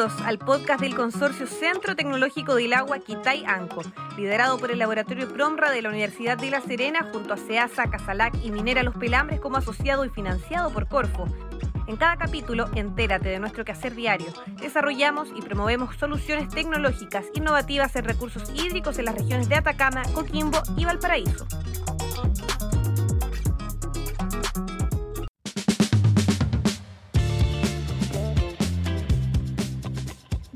Al podcast del Consorcio Centro Tecnológico del Agua Quitay Anco, liderado por el Laboratorio Promra de la Universidad de La Serena junto a SEASA, Casalac y Minera Los Pelambres como asociado y financiado por Corfo. En cada capítulo, entérate de nuestro quehacer diario. Desarrollamos y promovemos soluciones tecnológicas innovativas en recursos hídricos en las regiones de Atacama, Coquimbo y Valparaíso.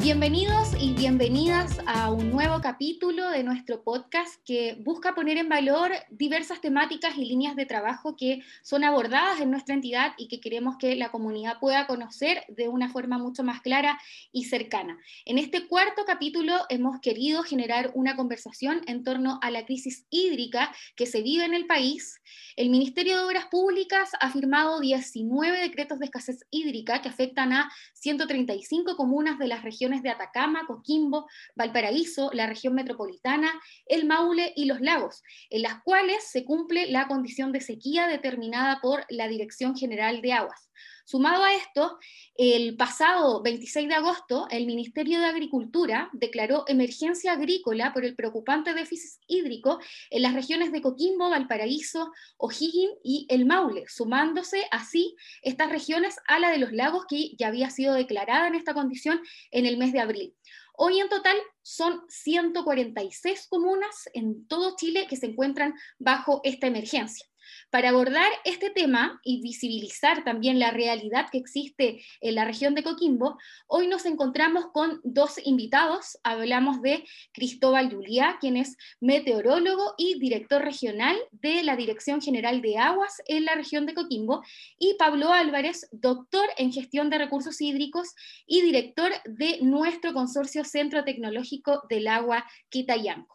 Bienvenidos y bienvenidas a un nuevo capítulo de nuestro podcast que busca poner en valor diversas temáticas y líneas de trabajo que son abordadas en nuestra entidad y que queremos que la comunidad pueda conocer de una forma mucho más clara y cercana. En este cuarto capítulo hemos querido generar una conversación en torno a la crisis hídrica que se vive en el país. El Ministerio de Obras Públicas ha firmado 19 decretos de escasez hídrica que afectan a 135 comunas de las regiones de Atacama, Coquimbo, Valparaíso, la región metropolitana, el Maule y los lagos, en las cuales se cumple la condición de sequía determinada por la Dirección General de Aguas. Sumado a esto, el pasado 26 de agosto, el Ministerio de Agricultura declaró emergencia agrícola por el preocupante déficit hídrico en las regiones de Coquimbo, Valparaíso, O'Higgins y el Maule, sumándose así estas regiones a la de los lagos que ya había sido declarada en esta condición en el mes de abril. Hoy en total son 146 comunas en todo Chile que se encuentran bajo esta emergencia. Para abordar este tema y visibilizar también la realidad que existe en la región de Coquimbo, hoy nos encontramos con dos invitados. Hablamos de Cristóbal Juliá, quien es meteorólogo y director regional de la Dirección General de Aguas en la región de Coquimbo, y Pablo Álvarez, doctor en gestión de recursos hídricos y director de nuestro consorcio Centro Tecnológico del Agua Quitayanco.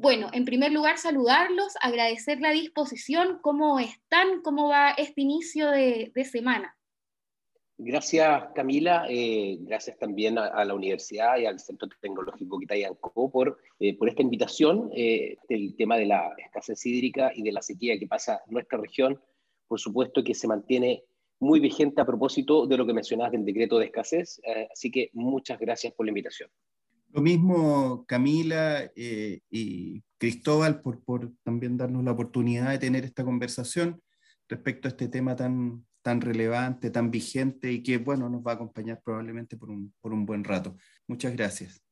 Bueno, en primer lugar, saludarlos, agradecer la disposición, cómo están, cómo va este inicio de, semana. Gracias, Camila. Eh, gracias también a, la universidad y al Centro Tecnológico Quitayancó por, eh, por esta invitación eh, del tema de la escasez hídrica y de la sequía que pasa en nuestra región. Por supuesto que se mantiene muy vigente a propósito de lo que mencionabas del decreto de escasez. así que muchas gracias por la invitación. Lo mismo Camila eh, y Cristóbal por, por, también darnos la oportunidad de tener esta conversación respecto a este tema tan, tan relevante, tan vigente y que, bueno, nos va a acompañar probablemente por un, por un buen rato. Muchas gracias.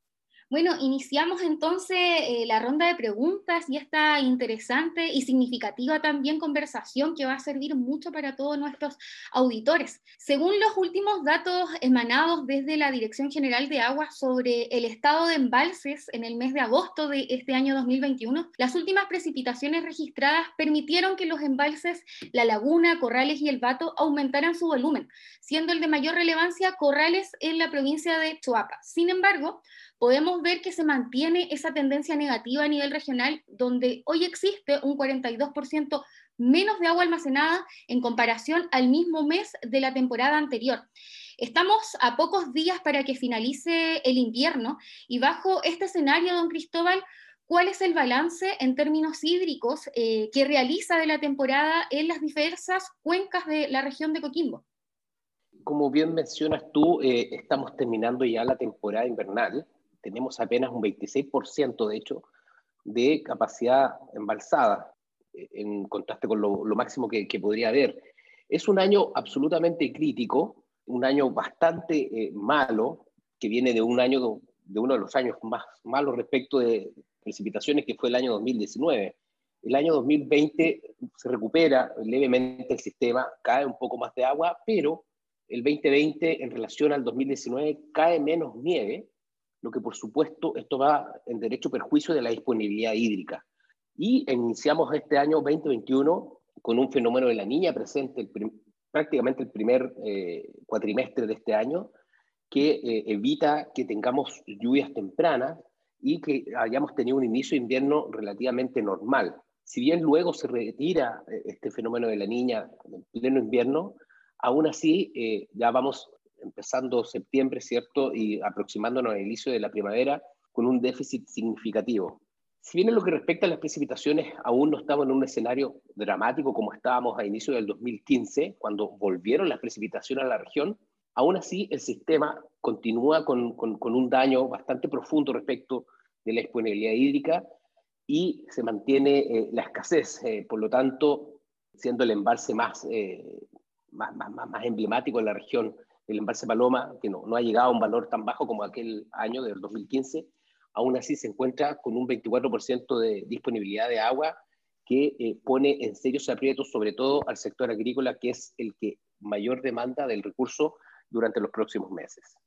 Bueno, iniciamos entonces eh, la ronda de preguntas y esta interesante y significativa también conversación que va a servir mucho para todos nuestros auditores. Según los últimos datos emanados desde la Dirección General de Aguas sobre el estado de embalses en el mes de agosto de este año 2021, las últimas precipitaciones registradas permitieron que los embalses La Laguna, Corrales y El Vato aumentaran su volumen, siendo el de mayor relevancia Corrales en la provincia de Choapa. Sin embargo, podemos ver que se mantiene esa tendencia negativa a nivel regional, donde hoy existe un 42% menos de agua almacenada en comparación al mismo mes de la temporada anterior. Estamos a pocos días para que finalice el invierno y bajo este escenario, don Cristóbal, ¿cuál es el balance en términos hídricos eh, que realiza de la temporada en las diversas cuencas de la región de Coquimbo? Como bien mencionas tú, eh, estamos terminando ya la temporada invernal tenemos apenas un 26% de hecho de capacidad embalsada, eh, en contraste con lo, máximo que, podría haber. Es un año absolutamente crítico, un año bastante eh, malo, que viene de un año, de uno de los años más malos respecto de precipitaciones, que fue el año 2019. El año 2020 se recupera levemente el sistema, cae un poco más de agua, pero el 2020 en relación al 2019 cae menos nieve lo que por supuesto esto va en derecho perjuicio de la disponibilidad hídrica. Y iniciamos este año 2021 con un fenómeno de la niña presente prácticamente el primer eh, cuatrimestre de este año, que eh, evita que tengamos lluvias tempranas y que hayamos tenido un inicio de invierno relativamente normal. Si bien luego se retira eh, este fenómeno de la niña en pleno invierno, aún así ya vamos empezando septiembre, ¿cierto? Y aproximándonos al inicio de la primavera con un déficit significativo. Si bien en lo que respecta a las precipitaciones, aún no estamos en un escenario dramático como estábamos a inicio del 2015, cuando volvieron las precipitaciones a la región, aún así el sistema continúa con, con, un daño bastante profundo respecto de la disponibilidad hídrica y se mantiene eh, la escasez. Eh, por lo tanto, siendo el embalse más, más, más, más, emblemático en la región, el embalse Paloma, que no, no ha llegado a un valor tan bajo como aquel año del 2015, aún así se encuentra con un 24% de disponibilidad de agua que eh, pone en serios aprietos sobre todo al sector agrícola, que es el que mayor demanda del recurso durante los próximos meses.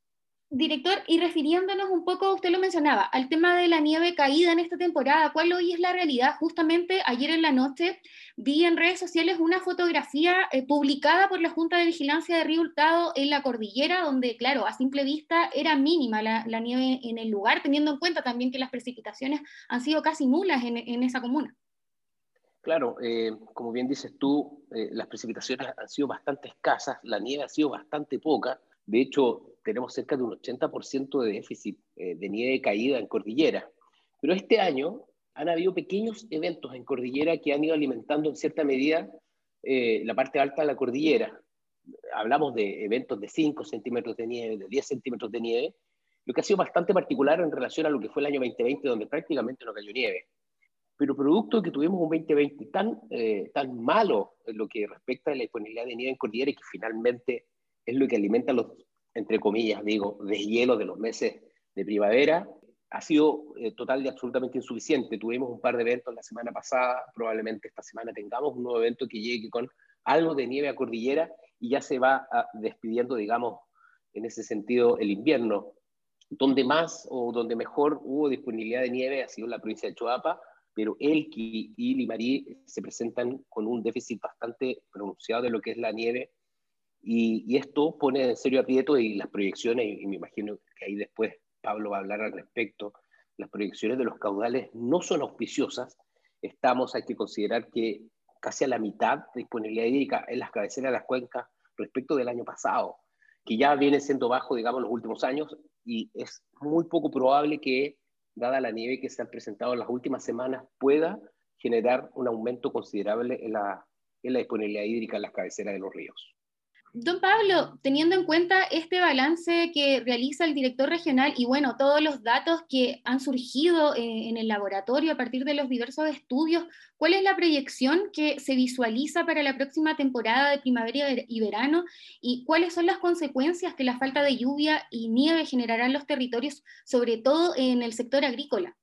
Director, y refiriéndonos un poco, usted lo mencionaba, al tema de la nieve caída en esta temporada, ¿cuál hoy es la realidad? Justamente ayer en la noche vi en redes sociales una fotografía eh, publicada por la Junta de Vigilancia de Río Hurtado en la cordillera, donde, claro, a simple vista era mínima la, nieve en el lugar, teniendo en cuenta también que las precipitaciones han sido casi nulas en esa comuna. Claro, eh, como bien dices tú, eh, las precipitaciones han sido bastante escasas, la nieve ha sido bastante poca. De hecho, tenemos cerca de un 80% de déficit eh, de nieve caída en cordillera. Pero este año han habido pequeños eventos en cordillera que han ido alimentando en cierta medida la parte alta de la cordillera. Hablamos de eventos de 5 centímetros de nieve, de 10 centímetros de nieve, lo que ha sido bastante particular en relación a lo que fue el año 2020, donde prácticamente no cayó nieve pero producto de que tuvimos un 2020 tan, eh, tan malo en lo que respecta a la disponibilidad de nieve en cordillera y que finalmente es lo que alimenta los, entre comillas, digo, deshielos de los meses de primavera, ha sido eh, total y absolutamente insuficiente. Tuvimos un par de eventos la semana pasada, probablemente esta semana tengamos un nuevo evento que llegue con algo de nieve a cordillera y ya se va ah, despidiendo, digamos, en ese sentido, el invierno. Donde más o donde mejor hubo disponibilidad de nieve ha sido en la provincia de Choapa, pero Elqui y Limarí se presentan con un déficit bastante pronunciado de lo que es la nieve, y, esto pone en serio aprieto y las proyecciones, y, me imagino que ahí después Pablo va a hablar al respecto, las proyecciones de los caudales no son auspiciosas, estamos, hay que considerar que casi a la mitad de disponibilidad hídrica en las cabeceras de las cuencas respecto del año pasado, que ya viene siendo bajo, digamos, los últimos años, y es muy poco probable que dada la nieve que se ha presentado en las últimas semanas, pueda generar un aumento considerable en la, en la disponibilidad hídrica en las cabeceras de los ríos. Don Pablo, teniendo en cuenta este balance que realiza el director regional y bueno, todos los datos que han surgido eh, en el laboratorio a partir de los diversos estudios, ¿cuál es la proyección que se visualiza para la próxima temporada de primavera y verano? ¿Y cuáles son las consecuencias que la falta de lluvia y nieve generará en los territorios, sobre todo en el sector agrícola?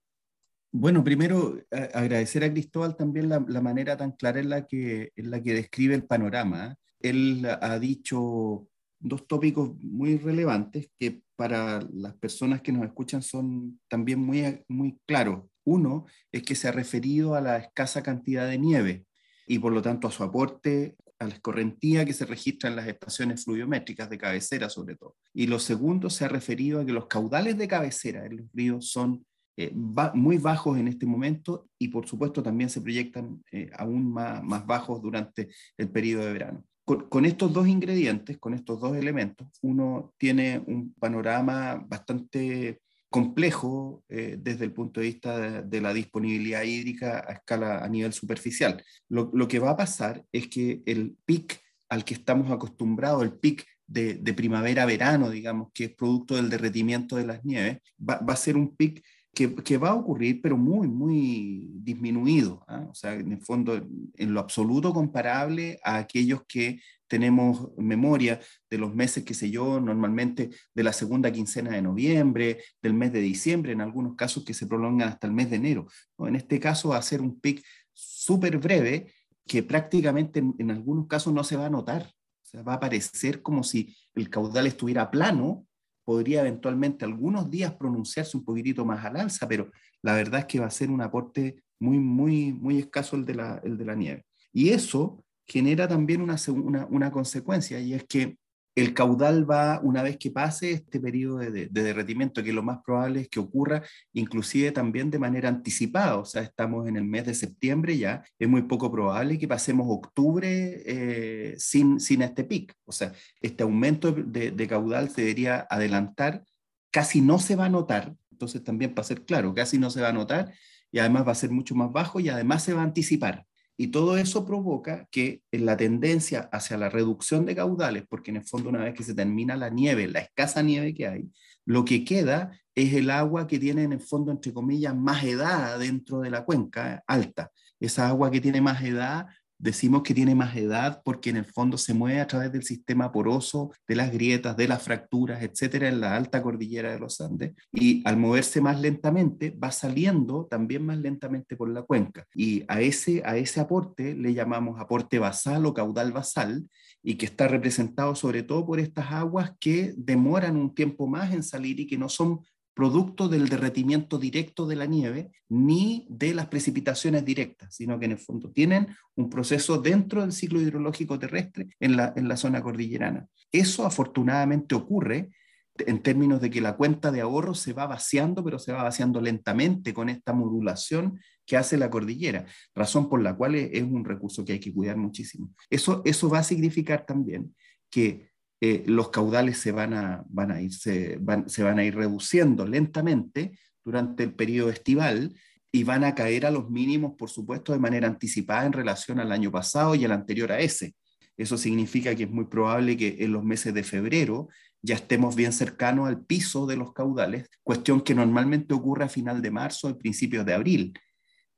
Bueno, primero agradecer a Cristóbal también la, manera tan clara en la que, en la que describe el panorama. Él ha dicho dos tópicos muy relevantes que para las personas que nos escuchan son también muy, muy claros. Uno es que se ha referido a la escasa cantidad de nieve y por lo tanto a su aporte a la escorrentía que se registra en las estaciones fluviométricas de cabecera sobre todo. Y lo segundo se ha referido a que los caudales de cabecera en los ríos son eh, muy bajos en este momento y por supuesto también se proyectan eh, aún más, más bajos durante el periodo de verano con, estos dos ingredientes, con estos dos elementos, uno tiene un panorama bastante complejo eh, desde el punto de vista de, la disponibilidad hídrica a escala a nivel superficial. Lo, que va a pasar es que el pic al que estamos acostumbrados, el pic de, primavera-verano, digamos, que es producto del derretimiento de las nieves, va, va a ser un pic que, va a ocurrir, pero muy, muy disminuido. ¿ah? O sea, en el fondo, en lo absoluto comparable a aquellos que tenemos memoria de los meses, qué sé yo, normalmente de la segunda quincena de noviembre, del mes de diciembre, en algunos casos que se prolongan hasta el mes de enero. En este caso va a ser un pic súper breve que prácticamente en, en algunos casos no se va a notar. O sea, va a parecer como si el caudal estuviera plano podría eventualmente algunos días pronunciarse un poquitito más al alza, pero la verdad es que va a ser un aporte muy, muy, muy escaso el de la, el de la nieve. Y eso genera también una, una, una consecuencia, y es que el caudal va, una vez que pase este periodo de, derretimiento, que lo más probable es que ocurra inclusive también de manera anticipada, o sea, estamos en el mes de septiembre ya, es muy poco probable que pasemos octubre eh, sin, sin este pic, o sea, este aumento de, de caudal se debería adelantar, casi no se va a notar, entonces también para ser claro, casi no se va a notar y además va a ser mucho más bajo y además se va a anticipar. Y todo eso provoca que en la tendencia hacia la reducción de caudales, porque en el fondo una vez que se termina la nieve, la escasa nieve que hay, lo que queda es el agua que tiene en el fondo, entre comillas, más edad dentro de la cuenca alta. Esa agua que tiene más edad Decimos que tiene más edad porque en el fondo se mueve a través del sistema poroso, de las grietas, de las fracturas, etcétera, en la alta cordillera de los Andes. Y al moverse más lentamente, va saliendo también más lentamente por la cuenca. Y a ese, a ese aporte le llamamos aporte basal o caudal basal, y que está representado sobre todo por estas aguas que demoran un tiempo más en salir y que no son producto del derretimiento directo de la nieve ni de las precipitaciones directas, sino que en el fondo tienen un proceso dentro del ciclo hidrológico terrestre en la, en la zona cordillerana. Eso afortunadamente ocurre en términos de que la cuenta de ahorro se va vaciando, pero se va vaciando lentamente con esta modulación que hace la cordillera, razón por la cual es un recurso que hay que cuidar muchísimo. Eso, eso va a significar también que eh, los caudales se van a, van a ir, se van, se van a ir reduciendo lentamente durante el periodo estival y van a caer a los mínimos, por supuesto, de manera anticipada en relación al año pasado y al anterior a ese. Eso significa que es muy probable que en los meses de febrero ya estemos bien cercanos al piso de los caudales, cuestión que normalmente ocurre a final de marzo o principios de abril.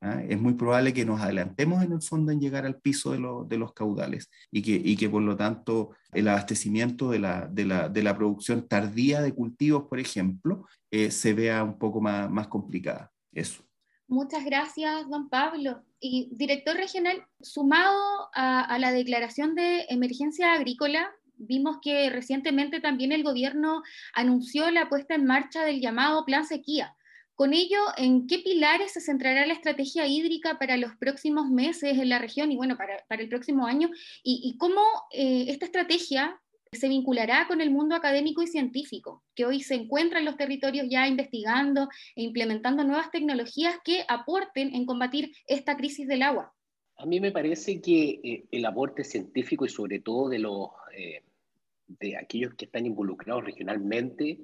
¿Ah? es muy probable que nos adelantemos en el fondo en llegar al piso de, los caudales y que, y que por lo tanto el abastecimiento de la, de la, de la producción tardía de cultivos, por ejemplo, eh, se vea un poco más, más complicada. Eso. Muchas gracias, don Pablo. Y director regional, sumado a, a, la declaración de emergencia agrícola, vimos que recientemente también el gobierno anunció la puesta en marcha del llamado Plan Sequía. Con ello, ¿en qué pilares se centrará la estrategia hídrica para los próximos meses en la región y bueno, para, para el próximo año? ¿Y, cómo eh, esta estrategia se vinculará con el mundo académico y científico, que hoy se encuentra en los territorios ya investigando e implementando nuevas tecnologías que aporten en combatir esta crisis del agua? A mí me parece que eh, el aporte científico y sobre todo de, los, eh, de aquellos que están involucrados regionalmente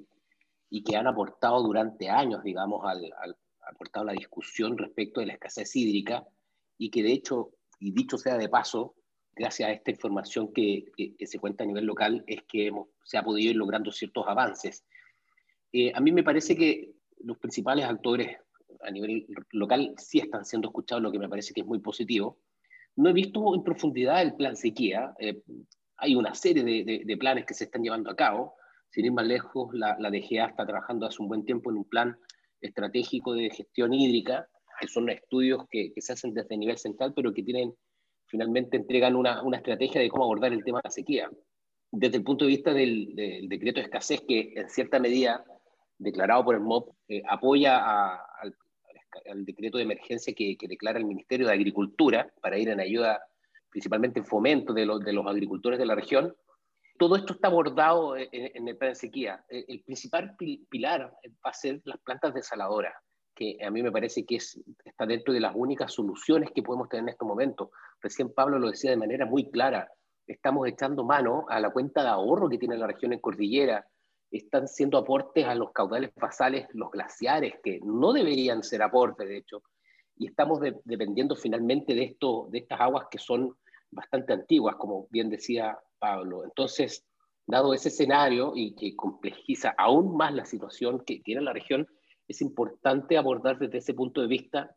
y que han aportado durante años, digamos, al, aportado la discusión respecto de la escasez hídrica y que de hecho, y dicho sea de paso, gracias a esta información que, que, se cuenta a nivel local, es que hemos, se ha podido ir logrando ciertos avances. Eh, a mí me parece que los principales actores a nivel local sí están siendo escuchados, lo que me parece que es muy positivo. No he visto en profundidad el plan sequía. Eh, hay una serie de, de, planes que se están llevando a cabo. Sin ir más lejos, la, la DGA está trabajando hace un buen tiempo en un plan estratégico de gestión hídrica, que son estudios que, se hacen desde el nivel central, pero que tienen, finalmente entregan una, una, estrategia de cómo abordar el tema de la sequía. Desde el punto de vista del, decreto de escasez, que en cierta medida, declarado por el MOP, eh, apoya al, decreto de emergencia que, declara el Ministerio de Agricultura para ir en ayuda, principalmente en fomento de, los de los agricultores de la región, todo esto está abordado en, el plan de sequía. El, principal pilar va a ser las plantas desaladoras, que a mí me parece que es, está dentro de las únicas soluciones que podemos tener en estos momentos. Recién Pablo lo decía de manera muy clara, estamos echando mano a la cuenta de ahorro que tiene la región en cordillera, están siendo aportes a los caudales basales, los glaciares, que no deberían ser aportes, de hecho, y estamos dependiendo finalmente de, esto, de estas aguas que son bastante antiguas, como bien decía Pablo. Entonces, dado ese escenario y que complejiza aún más la situación que tiene la región, es importante abordar desde ese punto de vista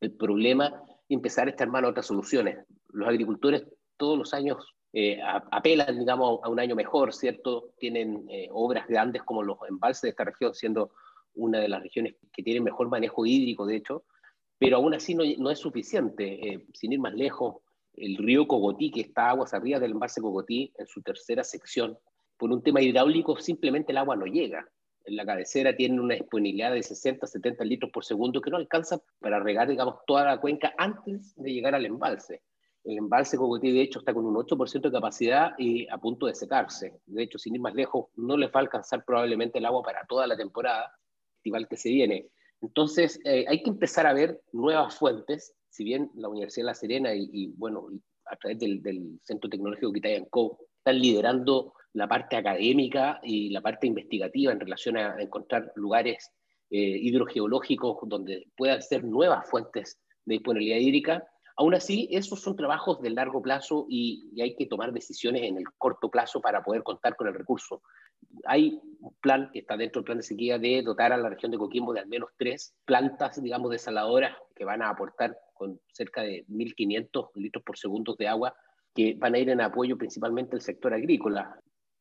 el problema y empezar a echar mano a otras soluciones. Los agricultores todos los años eh, apelan, digamos, a un año mejor, ¿cierto? Tienen eh, obras grandes como los embalses de esta región, siendo una de las regiones que tiene mejor manejo hídrico, de hecho, pero aún así no, no es suficiente. Eh, sin ir más lejos, el río Cogotí, que está aguas arriba del embalse Cogotí, en su tercera sección, por un tema hidráulico simplemente el agua no llega. En la cabecera tiene una disponibilidad de 60, 70 litros por segundo que no alcanza para regar, digamos, toda la cuenca antes de llegar al embalse. El embalse Cogotí, de hecho, está con un 8% de capacidad y a punto de secarse. De hecho, sin ir más lejos, no les va a alcanzar probablemente el agua para toda la temporada estival que se viene. Entonces, eh, hay que empezar a ver nuevas fuentes si bien la Universidad de La Serena y, bueno, a través del, Centro Tecnológico Co están liderando la parte académica y la parte investigativa en relación a encontrar lugares eh, hidrogeológicos donde puedan ser nuevas fuentes de disponibilidad hídrica, Aún así, esos son trabajos de largo plazo y, hay que tomar decisiones en el corto plazo para poder contar con el recurso. Hay un plan que está dentro del plan de sequía de dotar a la región de Coquimbo de al menos tres plantas, digamos, desaladoras que van a aportar con cerca de 1.500 litros por segundo de agua que van a ir en apoyo principalmente al sector agrícola,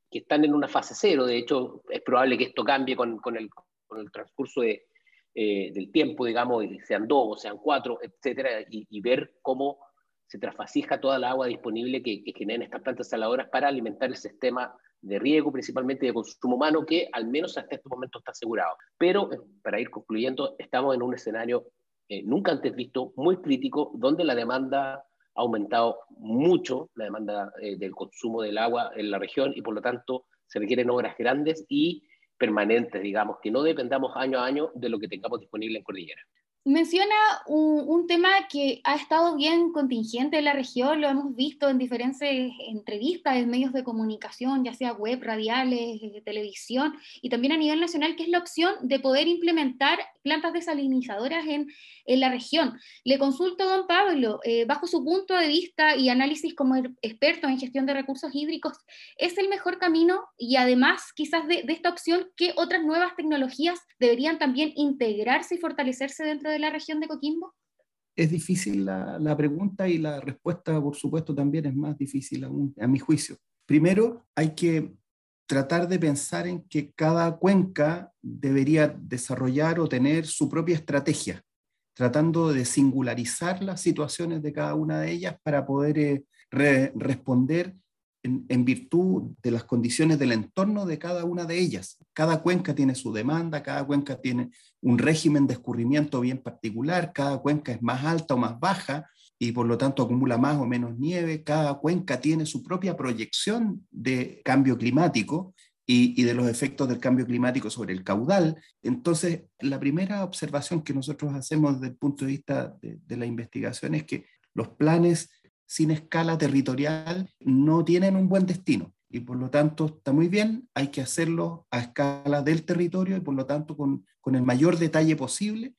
que están en una fase cero. De hecho, es probable que esto cambie con, con, el, con el, transcurso de, eh, del tiempo, digamos, sean dos, sean cuatro, etcétera, y, ver cómo se trasfasija toda la agua disponible que, que generan estas plantas saladoras para alimentar el sistema de riego, principalmente de consumo humano, que al menos hasta este momento está asegurado. Pero, eh, para ir concluyendo, estamos en un escenario eh, nunca antes visto, muy crítico, donde la demanda ha aumentado mucho, la demanda del consumo del agua en la región, y por lo tanto se requieren obras grandes y permanentes, digamos, que no dependamos año a año de lo que tengamos disponible en Cordillera. Menciona un, tema que ha estado bien contingente en la región, lo hemos visto en diferentes entrevistas en medios de comunicación, ya sea web, radiales, eh, televisión, y también a nivel nacional, que es la opción de poder implementar plantas desalinizadoras en, en la región. Le consulto a don Pablo, eh, bajo su punto de vista y análisis como experto en gestión de recursos hídricos, ¿es el mejor camino? Y además, quizás de, de esta opción, ¿qué otras nuevas tecnologías deberían también integrarse y fortalecerse dentro de la región de Coquimbo? Es difícil la, la pregunta y la respuesta, por supuesto, también es más difícil aún, a mi juicio. Primero, hay que tratar de pensar en que cada cuenca debería desarrollar o tener su propia estrategia, tratando de singularizar las situaciones de cada una de ellas para poder eh, responder en, virtud de las condiciones del entorno de cada una de ellas. Cada cuenca tiene su demanda, cada cuenca tiene un régimen de escurrimiento bien particular, cada cuenca es más alta o más baja y por lo tanto acumula más o menos nieve, cada cuenca tiene su propia proyección de cambio climático y, de los efectos del cambio climático sobre el caudal. Entonces, la primera observación que nosotros hacemos desde el punto de vista de la investigación es que los planes sin escala territorial no tienen un buen destino y por lo tanto está muy bien, hay que hacerlo a escala del territorio y por lo tanto con, el mayor detalle posible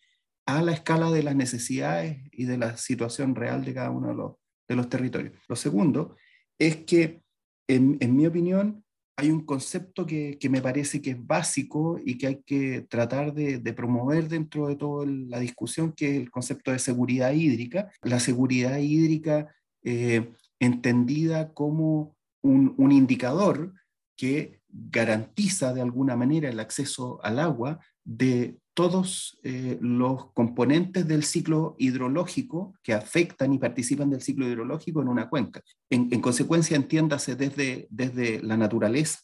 a la escala de las necesidades y de la situación real de cada uno de los, de los territorios. Lo segundo es que, en, mi opinión, hay un concepto que, me parece que es básico y que hay que tratar de, promover dentro de toda la discusión, que es el concepto de seguridad hídrica. La seguridad hídrica eh, entendida como un, indicador que garantiza de alguna manera el acceso al agua de todos eh, los componentes del ciclo hidrológico que afectan y participan del ciclo hidrológico en una cuenca. En, consecuencia, entiéndase desde, desde la naturaleza,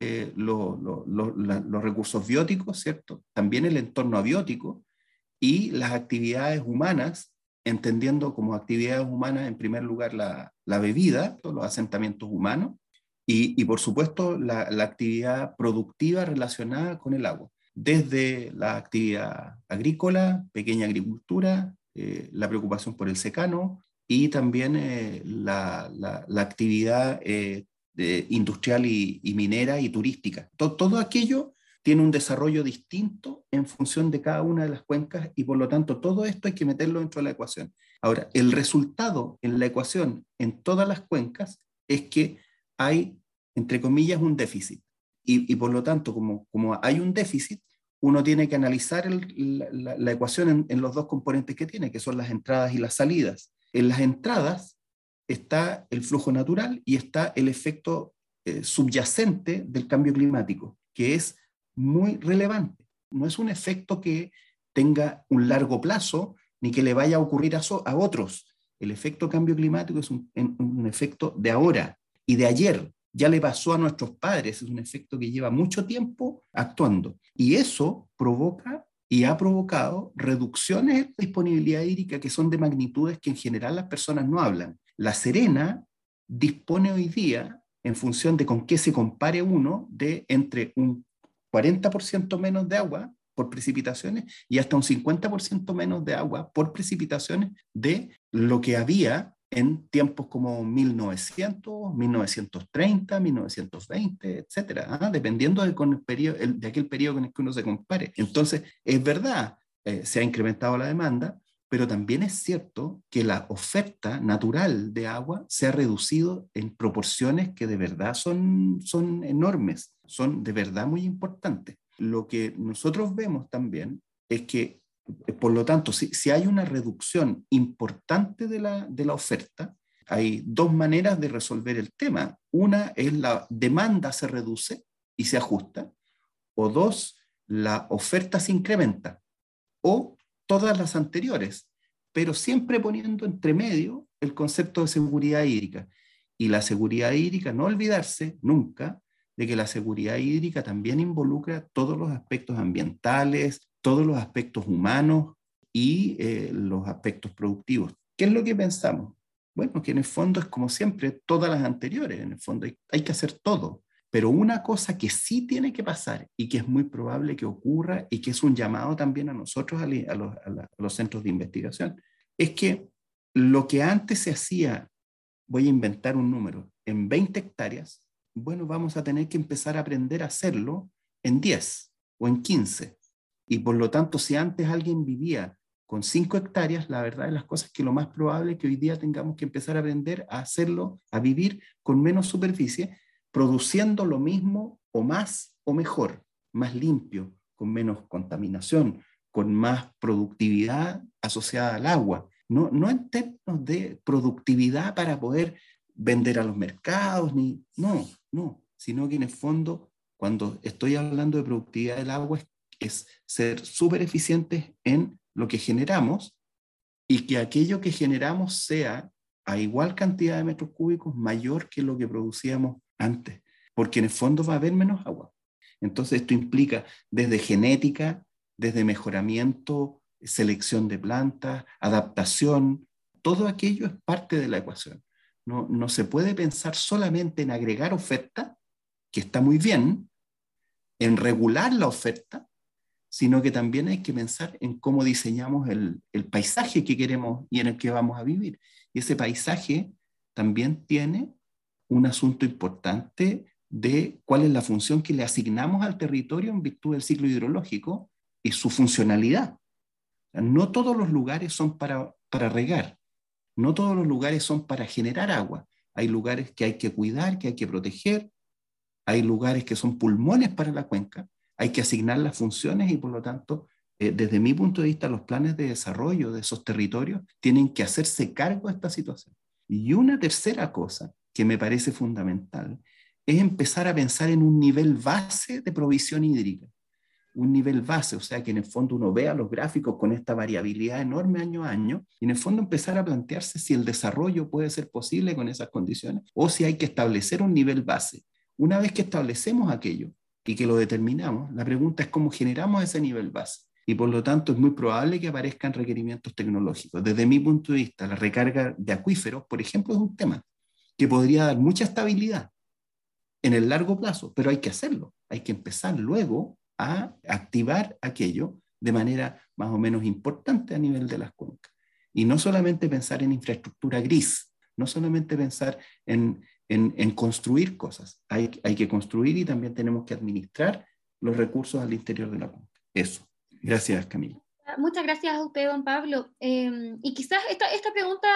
eh, los recursos bióticos, ¿cierto? También el entorno abiótico y las actividades humanas entendiendo como actividades humanas, en primer lugar, la, la bebida, los asentamientos humanos, y, y por supuesto la, la, actividad productiva relacionada con el agua, desde la actividad agrícola, pequeña agricultura, eh, la preocupación por el secano y también eh, la, la, actividad eh, industrial y, y, minera y turística. Todo, todo aquello tiene un desarrollo distinto en función de cada una de las cuencas y por lo tanto todo esto hay que meterlo dentro de la ecuación. Ahora, el resultado en la ecuación en todas las cuencas es que hay, entre comillas, un déficit. Y, por lo tanto, como, como hay un déficit, uno tiene que analizar la, ecuación en, los dos componentes que tiene, que son las entradas y las salidas. En las entradas está el flujo natural y está el efecto eh, subyacente del cambio climático, que es muy relevante. No es un efecto que tenga un largo plazo ni que le vaya a ocurrir a, a otros. El efecto cambio climático es un, un, efecto de ahora y de ayer. Ya le pasó a nuestros padres, es un efecto que lleva mucho tiempo actuando. Y eso provoca y ha provocado reducciones de disponibilidad hídrica que son de magnitudes que en general las personas no hablan. La Serena dispone hoy día, en función de con qué se compare uno, de entre un 40% menos de agua por precipitaciones y hasta un 50% menos de agua por precipitaciones de lo que había en tiempos como 1900, 1930, 1920, etcétera, ¿ah? dependiendo de, con el periodo, de aquel periodo con el que uno se compare. Entonces, es verdad, eh, se ha incrementado la demanda, pero también es cierto que la oferta natural de agua se ha reducido en proporciones que de verdad son, son enormes, son de verdad muy importantes. Lo que nosotros vemos también es que, por lo tanto, si, si hay una reducción importante de la, de la oferta, hay dos maneras de resolver el tema. Una es la demanda se reduce y se ajusta, o dos, la oferta se incrementa, o todas las anteriores, pero siempre poniendo entre medio el concepto de seguridad hídrica. Y la seguridad hídrica, no olvidarse nunca de que la seguridad hídrica también involucra todos los aspectos ambientales, todos los aspectos humanos y eh, los aspectos productivos. ¿Qué es lo que pensamos? Bueno, que en el fondo es como siempre, todas las anteriores, en el fondo hay, que hacer todo. Pero una cosa que sí tiene que pasar y que es muy probable que ocurra y que es un llamado también a nosotros, a, los, centros de investigación, es que lo que antes se hacía, voy a inventar un número, en 20 hectáreas, bueno, vamos a tener que empezar a aprender a hacerlo en 10 o en 15. Y por lo tanto, si antes alguien vivía con 5 hectáreas, la verdad de las cosas es que lo más probable es que hoy día tengamos que empezar a aprender a hacerlo, a vivir con menos superficie produciendo lo mismo o más o mejor, más limpio, con menos contaminación, con más productividad asociada al agua. No, no en términos de productividad para poder vender a los mercados, ni, no, no, sino que en el fondo, cuando estoy hablando de productividad del agua, es, ser súper eficientes en lo que generamos y que aquello que generamos sea a igual cantidad de metros cúbicos mayor que lo que producíamos antes, porque en el fondo va a haber menos agua. Entonces esto implica desde genética, desde mejoramiento, selección de plantas, adaptación, todo aquello es parte de la ecuación. No, no se puede pensar solamente en agregar oferta, que está muy bien, en regular la oferta, sino que también hay que pensar en cómo diseñamos el, el, paisaje que queremos y en el que vamos a vivir. Y ese paisaje también tiene un asunto importante de cuál es la función que le asignamos al territorio en virtud del ciclo hidrológico y su funcionalidad. No todos los lugares son para, para regar, no todos los lugares son para generar agua. Hay lugares que hay que cuidar, que hay que proteger, hay lugares que son pulmones para la cuenca, hay que asignar las funciones y por lo tanto, eh, desde mi punto de vista, los planes de desarrollo de esos territorios tienen que hacerse cargo de esta situación. Y una tercera cosa que me parece fundamental, es empezar a pensar en un nivel base de provisión hídrica. Un nivel base, o sea, que en el fondo uno vea los gráficos con esta variabilidad enorme año a año, y en el fondo empezar a plantearse si el desarrollo puede ser posible con esas condiciones o si hay que establecer un nivel base. Una vez que establecemos aquello y que lo determinamos, la pregunta es cómo generamos ese nivel base y por lo tanto es muy probable que aparezcan requerimientos tecnológicos. Desde mi punto de vista, la recarga de acuíferos, por ejemplo, es un tema que podría dar mucha estabilidad en el largo plazo, pero hay que hacerlo. Hay que empezar luego a activar aquello de manera más o menos importante a nivel de las cuencas. Y no solamente pensar en infraestructura gris, no solamente pensar en, en, construir cosas, hay, hay que construir y también tenemos que administrar los recursos al interior de la cuenca. Eso. Gracias, Camila. Muchas gracias a usted, don Pablo. Em, y quizás esta, esta pregunta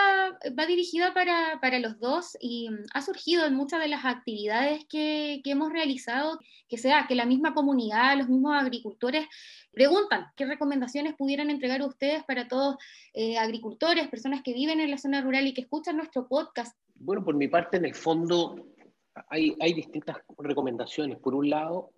va dirigida para, para, los dos y mm, ha surgido en muchas de las actividades que, que, hemos realizado, que sea que la misma comunidad, los mismos agricultores preguntan qué recomendaciones pudieran entregar ustedes para todos eh, agricultores, personas que viven en la zona rural y que escuchan nuestro podcast. Bueno, por mi parte, en el fondo hay, hay distintas recomendaciones. Por un lado,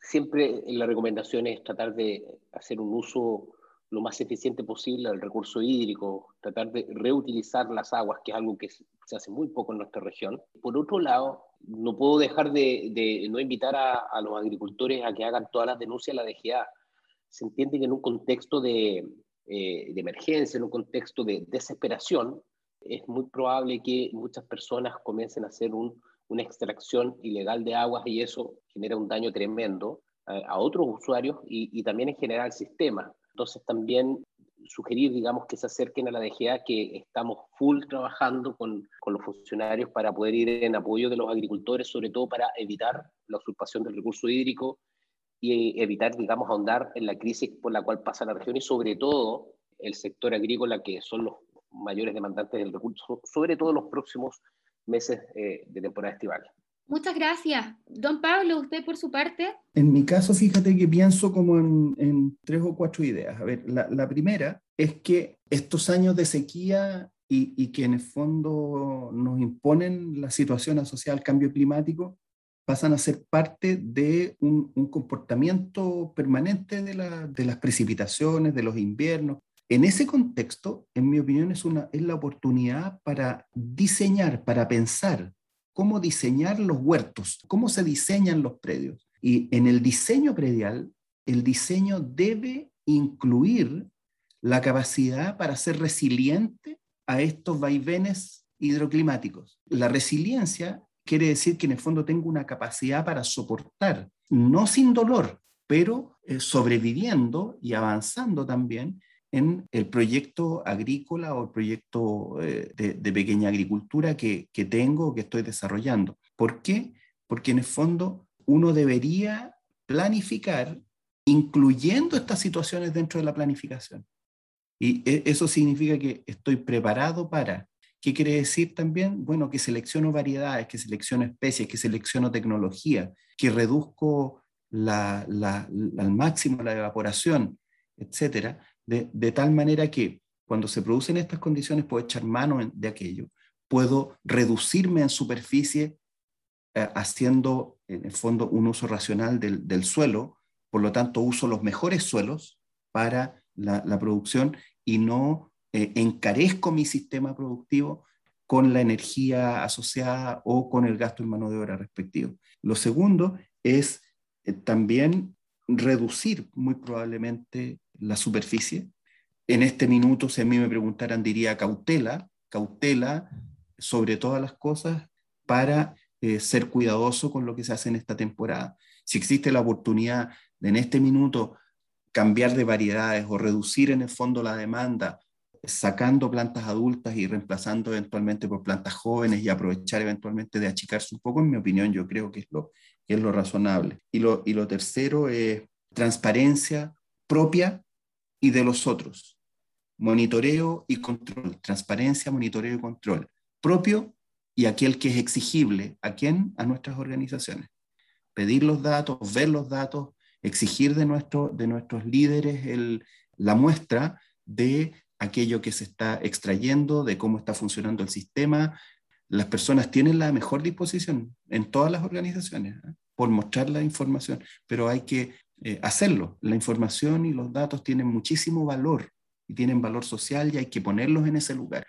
siempre la recomendación es tratar de hacer un uso lo más eficiente posible el recurso hídrico, tratar de reutilizar las aguas, que es algo que se hace muy poco en nuestra región. Por otro lado, no puedo dejar de, no invitar a, los agricultores a que hagan todas las denuncias a la DGA. Se entiende que en un contexto de, eh, de emergencia, en un contexto de desesperación, es muy probable que muchas personas comiencen a hacer una extracción ilegal de aguas y eso genera un daño tremendo a, otros usuarios y, y, también en general al sistema. Entonces también sugerir, digamos, que se acerquen a la DGA, que estamos full trabajando con, con, los funcionarios para poder ir en apoyo de los agricultores, sobre todo para evitar la usurpación del recurso hídrico y evitar, digamos, ahondar en la crisis por la cual pasa la región y sobre todo el sector agrícola, que son los mayores demandantes del recurso, sobre todo los próximos meses eh, de temporada estival. Muchas gracias. Don Pablo, usted por su parte. En mi caso, fíjate que pienso como en, tres o cuatro ideas. A ver, la, primera es que estos años de sequía y, que en el fondo nos imponen la situación asociada al cambio climático pasan a ser parte de un, comportamiento permanente de, las precipitaciones, de los inviernos, en ese contexto, en mi opinión, es, una, es la oportunidad para diseñar, para pensar cómo diseñar los huertos, cómo se diseñan los predios. Y en el diseño predial, el diseño debe incluir la capacidad para ser resiliente a estos vaivenes hidroclimáticos. La resiliencia quiere decir que en el fondo tengo una capacidad para soportar, no sin dolor, pero eh, sobreviviendo y avanzando también en el proyecto agrícola o el proyecto eh, de, pequeña agricultura que, que tengo o que estoy desarrollando. ¿Por qué? Porque en el fondo uno debería planificar incluyendo estas situaciones dentro de la planificación. Y e, eso significa que estoy preparado para. ¿Qué quiere decir también? Bueno, que selecciono variedades, que selecciono especies, que selecciono tecnología, que reduzco la, la, al máximo la evaporación, etcétera, de, tal manera que cuando se producen estas condiciones puedo echar mano de aquello, puedo reducirme en superficie eh, haciendo en el fondo un uso racional del, suelo, por lo tanto uso los mejores suelos para la, producción y no eh, encarezco mi sistema productivo con la energía asociada o con el gasto en mano de obra respectivo. Lo segundo es eh, también reducir muy probablemente la superficie. En este minuto, si a mí me preguntaran, diría cautela, cautela sobre todas las cosas para eh, ser cuidadoso con lo que se hace en esta temporada. Si existe la oportunidad de en este minuto cambiar de variedades o reducir en el fondo la demanda, sacando plantas adultas y reemplazando eventualmente por plantas jóvenes y aprovechar eventualmente de achicarse un poco, en mi opinión, yo creo que es lo, que es lo razonable. Y lo, y lo tercero es transparencia propia y de los otros. Monitoreo y control, transparencia, monitoreo y control. Propio y aquel que es exigible. ¿A quién? A nuestras organizaciones. Pedir los datos, ver los datos, exigir de, nuestro, de nuestros líderes el, la muestra de aquello que se está extrayendo, de cómo está funcionando el sistema. Las personas tienen la mejor disposición en todas las organizaciones ¿eh? por mostrar la información, pero hay que eh, hacerlo. La información y los datos tienen muchísimo valor y tienen valor social y hay que ponerlos en ese lugar.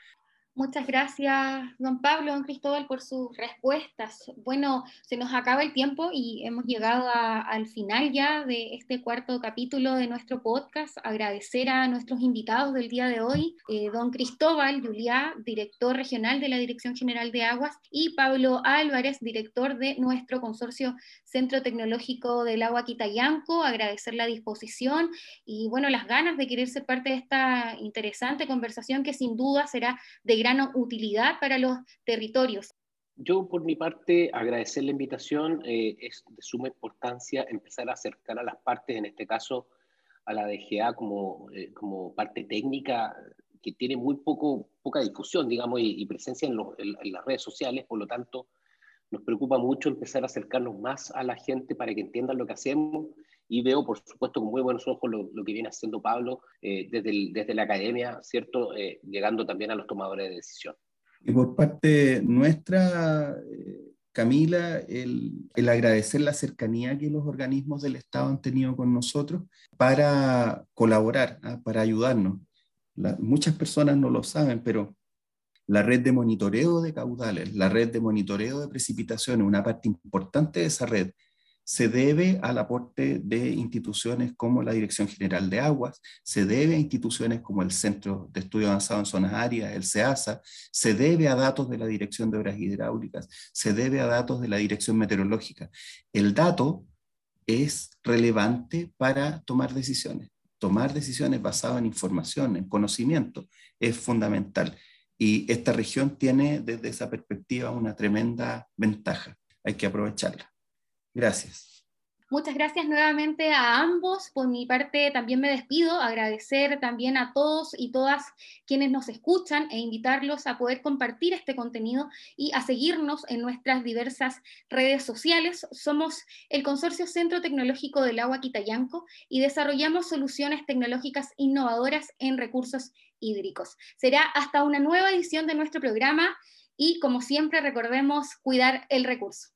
Muchas gracias, don Pablo, don Cristóbal, por sus respuestas. Bueno, se nos acaba el tiempo y hemos llegado al final ya de este cuarto capítulo de nuestro podcast. Agradecer a nuestros invitados del día de hoy, eh, don Cristóbal Juliá, director regional de la Dirección General de Aguas, y Pablo Álvarez, director de nuestro consorcio Centro Tecnológico del Agua Quitayanco. Agradecer la disposición y, bueno, las ganas de querer ser parte de esta interesante conversación que sin duda será de gran utilidad para los territorios. Yo, por mi parte, agradecer la invitación. Eh, es de suma importancia empezar a acercar a las partes, en este caso a la DGA como, eh, como parte técnica, que tiene muy poco, poca difusión, digamos, y, presencia en, en, las redes sociales. Por lo tanto, nos preocupa mucho empezar a acercarnos más a la gente para que entiendan lo que hacemos y veo, por supuesto, con muy buenos ojos lo, que viene haciendo Pablo eh, desde, desde la academia, ¿cierto? Eh, llegando también a los tomadores de decisión. Y por parte nuestra, eh, Camila, el, el, agradecer la cercanía que los organismos del Estado han tenido con nosotros para colaborar, ¿ah? para ayudarnos. muchas personas no lo saben, pero la red de monitoreo de caudales, la red de monitoreo de precipitaciones, una parte importante de esa red se debe al aporte de instituciones como la Dirección General de Aguas, se debe a instituciones como el Centro de Estudio Avanzado en Zonas Áridas, el CEASA, se debe a datos de la Dirección de Obras Hidráulicas, se debe a datos de la Dirección Meteorológica. El dato es relevante para tomar decisiones. Tomar decisiones basadas en información, en conocimiento, es fundamental. Y esta región tiene desde esa perspectiva una tremenda ventaja. Hay que aprovecharla. Gracias. Muchas gracias nuevamente a ambos. Por mi parte también me despido, agradecer también a todos y todas quienes nos escuchan e invitarlos a poder compartir este contenido y a seguirnos en nuestras diversas redes sociales. Somos el Consorcio Centro Tecnológico del Agua Quitayanco y desarrollamos soluciones tecnológicas innovadoras en recursos hídricos. Será hasta una nueva edición de nuestro programa y como siempre recordemos cuidar el recurso.